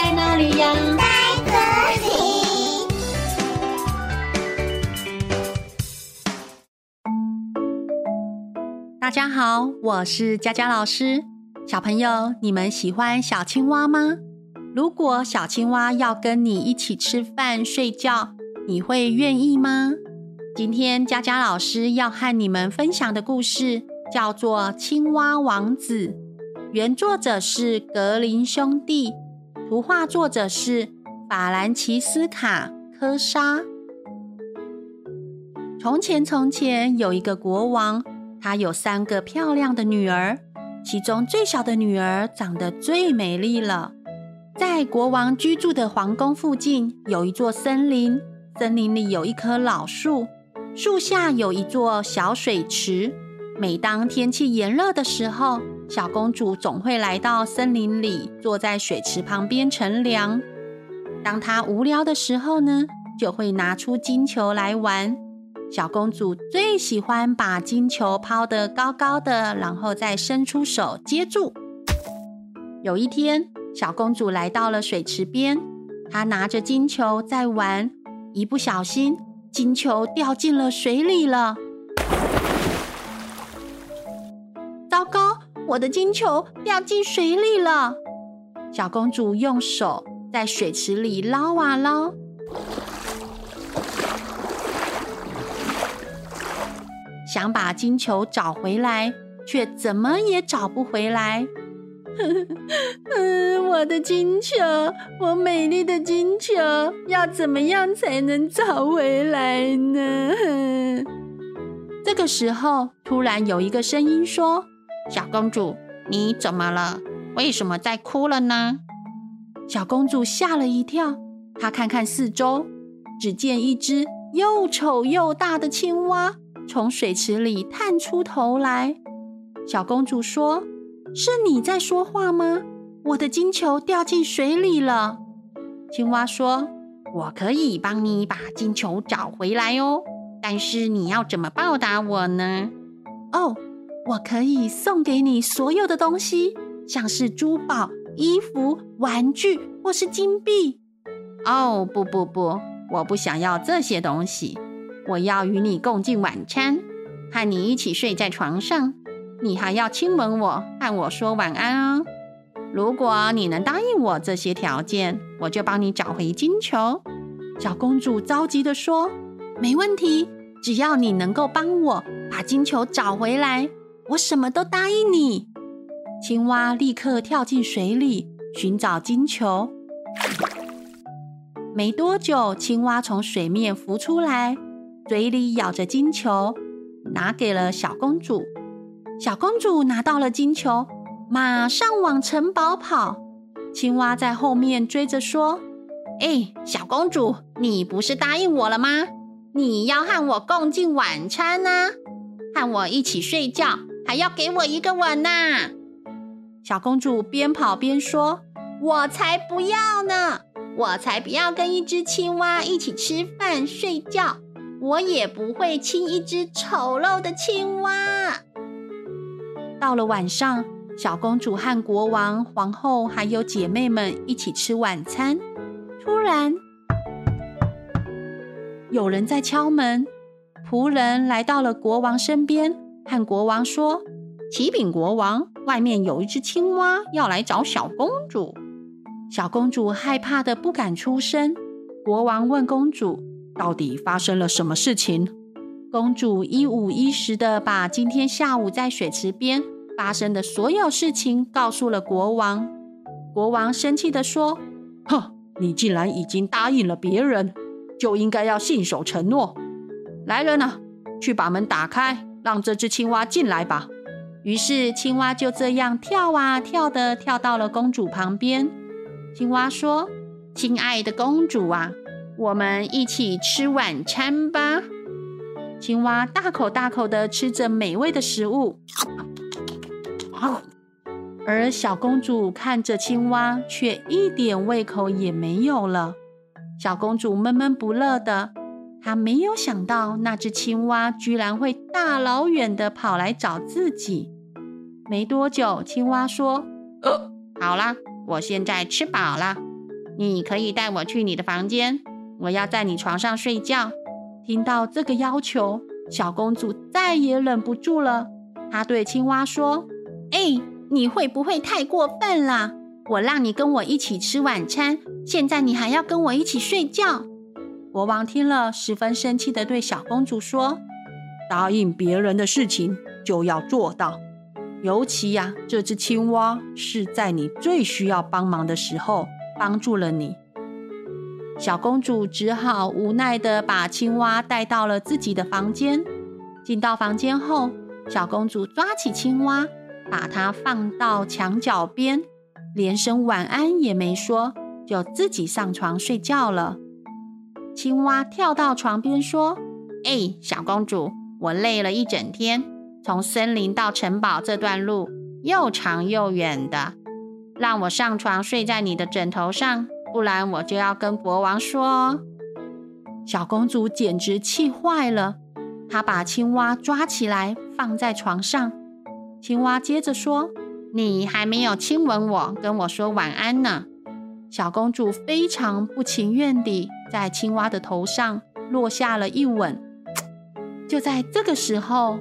在哪里呀？在这里。大家好，我是佳佳老师。小朋友，你们喜欢小青蛙吗？如果小青蛙要跟你一起吃饭、睡觉，你会愿意吗？今天佳佳老师要和你们分享的故事叫做《青蛙王子》，原作者是格林兄弟，图画作者是法兰奇斯卡·科莎。从前，从前有一个国王。他有三个漂亮的女儿，其中最小的女儿长得最美丽了。在国王居住的皇宫附近有一座森林，森林里有一棵老树，树下有一座小水池。每当天气炎热的时候，小公主总会来到森林里，坐在水池旁边乘凉。当她无聊的时候呢，就会拿出金球来玩。小公主最喜欢把金球抛得高高的，然后再伸出手接住。有一天，小公主来到了水池边，她拿着金球在玩，一不小心，金球掉进了水里了。我的金球掉进水里了！小公主用手在水池里捞啊捞。想把金球找回来，却怎么也找不回来。嗯，我的金球，我美丽的金球，要怎么样才能找回来呢？这个时候，突然有一个声音说：“小公主，你怎么了？为什么在哭了呢？”小公主吓了一跳，她看看四周，只见一只又丑又大的青蛙。从水池里探出头来，小公主说：“是你在说话吗？我的金球掉进水里了。”青蛙说：“我可以帮你把金球找回来哦，但是你要怎么报答我呢？”“哦，我可以送给你所有的东西，像是珠宝、衣服、玩具或是金币。”“哦，不不不，我不想要这些东西。”我要与你共进晚餐，和你一起睡在床上，你还要亲吻我，和我说晚安哦。如果你能答应我这些条件，我就帮你找回金球。小公主着急地说：“没问题，只要你能够帮我把金球找回来，我什么都答应你。”青蛙立刻跳进水里寻找金球。没多久，青蛙从水面浮出来。嘴里咬着金球，拿给了小公主。小公主拿到了金球，马上往城堡跑。青蛙在后面追着说：“哎，小公主，你不是答应我了吗？你要和我共进晚餐呢，和我一起睡觉，还要给我一个吻呐。”小公主边跑边说：“我才不要呢！我才不要跟一只青蛙一起吃饭睡觉。”我也不会亲一只丑陋的青蛙。到了晚上，小公主和国王、皇后还有姐妹们一起吃晚餐。突然，有人在敲门。仆人来到了国王身边，和国王说：“启禀国王，外面有一只青蛙要来找小公主。”小公主害怕的不敢出声。国王问公主。到底发生了什么事情？公主一五一十的把今天下午在水池边发生的所有事情告诉了国王。国王生气的说：“哼，你既然已经答应了别人，就应该要信守承诺。来人啊，去把门打开，让这只青蛙进来吧。”于是青蛙就这样跳啊跳的跳到了公主旁边。青蛙说：“亲爱的公主啊。”我们一起吃晚餐吧。青蛙大口大口的吃着美味的食物，而小公主看着青蛙，却一点胃口也没有了。小公主闷闷不乐的，他没有想到那只青蛙居然会大老远的跑来找自己。没多久，青蛙说：“呃，好啦，我现在吃饱了。”你可以带我去你的房间，我要在你床上睡觉。”听到这个要求，小公主再也忍不住了。她对青蛙说：“哎，你会不会太过分了？我让你跟我一起吃晚餐，现在你还要跟我一起睡觉？”国王听了，十分生气地对小公主说：“答应别人的事情就要做到，尤其呀，这只青蛙是在你最需要帮忙的时候帮助了你。”小公主只好无奈地把青蛙带到了自己的房间。进到房间后，小公主抓起青蛙，把它放到墙角边，连声晚安也没说，就自己上床睡觉了。青蛙跳到床边说：“哎，小公主，我累了一整天，从森林到城堡这段路又长又远的，让我上床睡在你的枕头上。”不然我就要跟国王说。小公主简直气坏了，她把青蛙抓起来放在床上。青蛙接着说：“你还没有亲吻我，跟我说晚安呢。”小公主非常不情愿地在青蛙的头上落下了一吻。就在这个时候，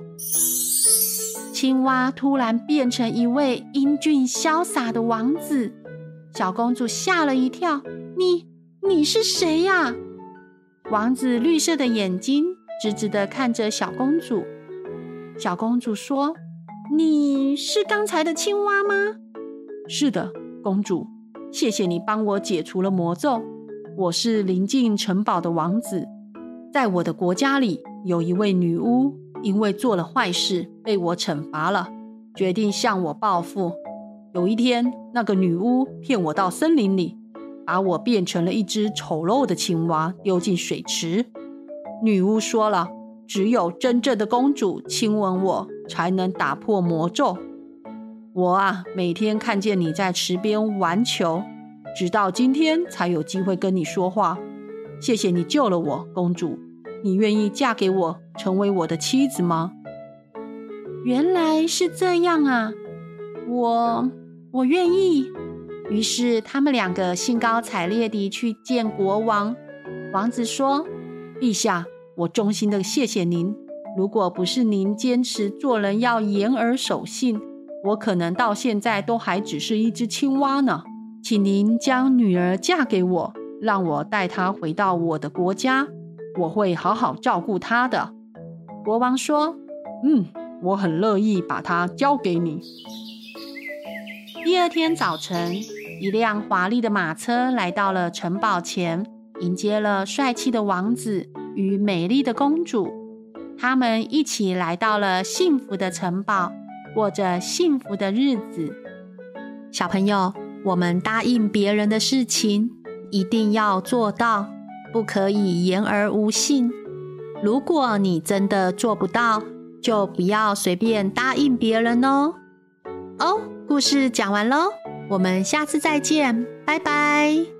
青蛙突然变成一位英俊潇洒的王子。小公主吓了一跳，“你你是谁呀？”王子绿色的眼睛直直地看着小公主。小公主说：“你是刚才的青蛙吗？”“是的，公主，谢谢你帮我解除了魔咒。我是临近城堡的王子，在我的国家里有一位女巫，因为做了坏事被我惩罚了，决定向我报复。”有一天，那个女巫骗我到森林里，把我变成了一只丑陋的青蛙，丢进水池。女巫说了，只有真正的公主亲吻我，才能打破魔咒。我啊，每天看见你在池边玩球，直到今天才有机会跟你说话。谢谢你救了我，公主。你愿意嫁给我，成为我的妻子吗？原来是这样啊，我。我愿意。于是他们两个兴高采烈地去见国王。王子说：“陛下，我衷心的谢谢您。如果不是您坚持做人要言而守信，我可能到现在都还只是一只青蛙呢。请您将女儿嫁给我，让我带她回到我的国家，我会好好照顾她的。”国王说：“嗯，我很乐意把她交给你。”第二天早晨，一辆华丽的马车来到了城堡前，迎接了帅气的王子与美丽的公主。他们一起来到了幸福的城堡，过着幸福的日子。小朋友，我们答应别人的事情一定要做到，不可以言而无信。如果你真的做不到，就不要随便答应别人哦。哦。故事讲完喽，我们下次再见，拜拜。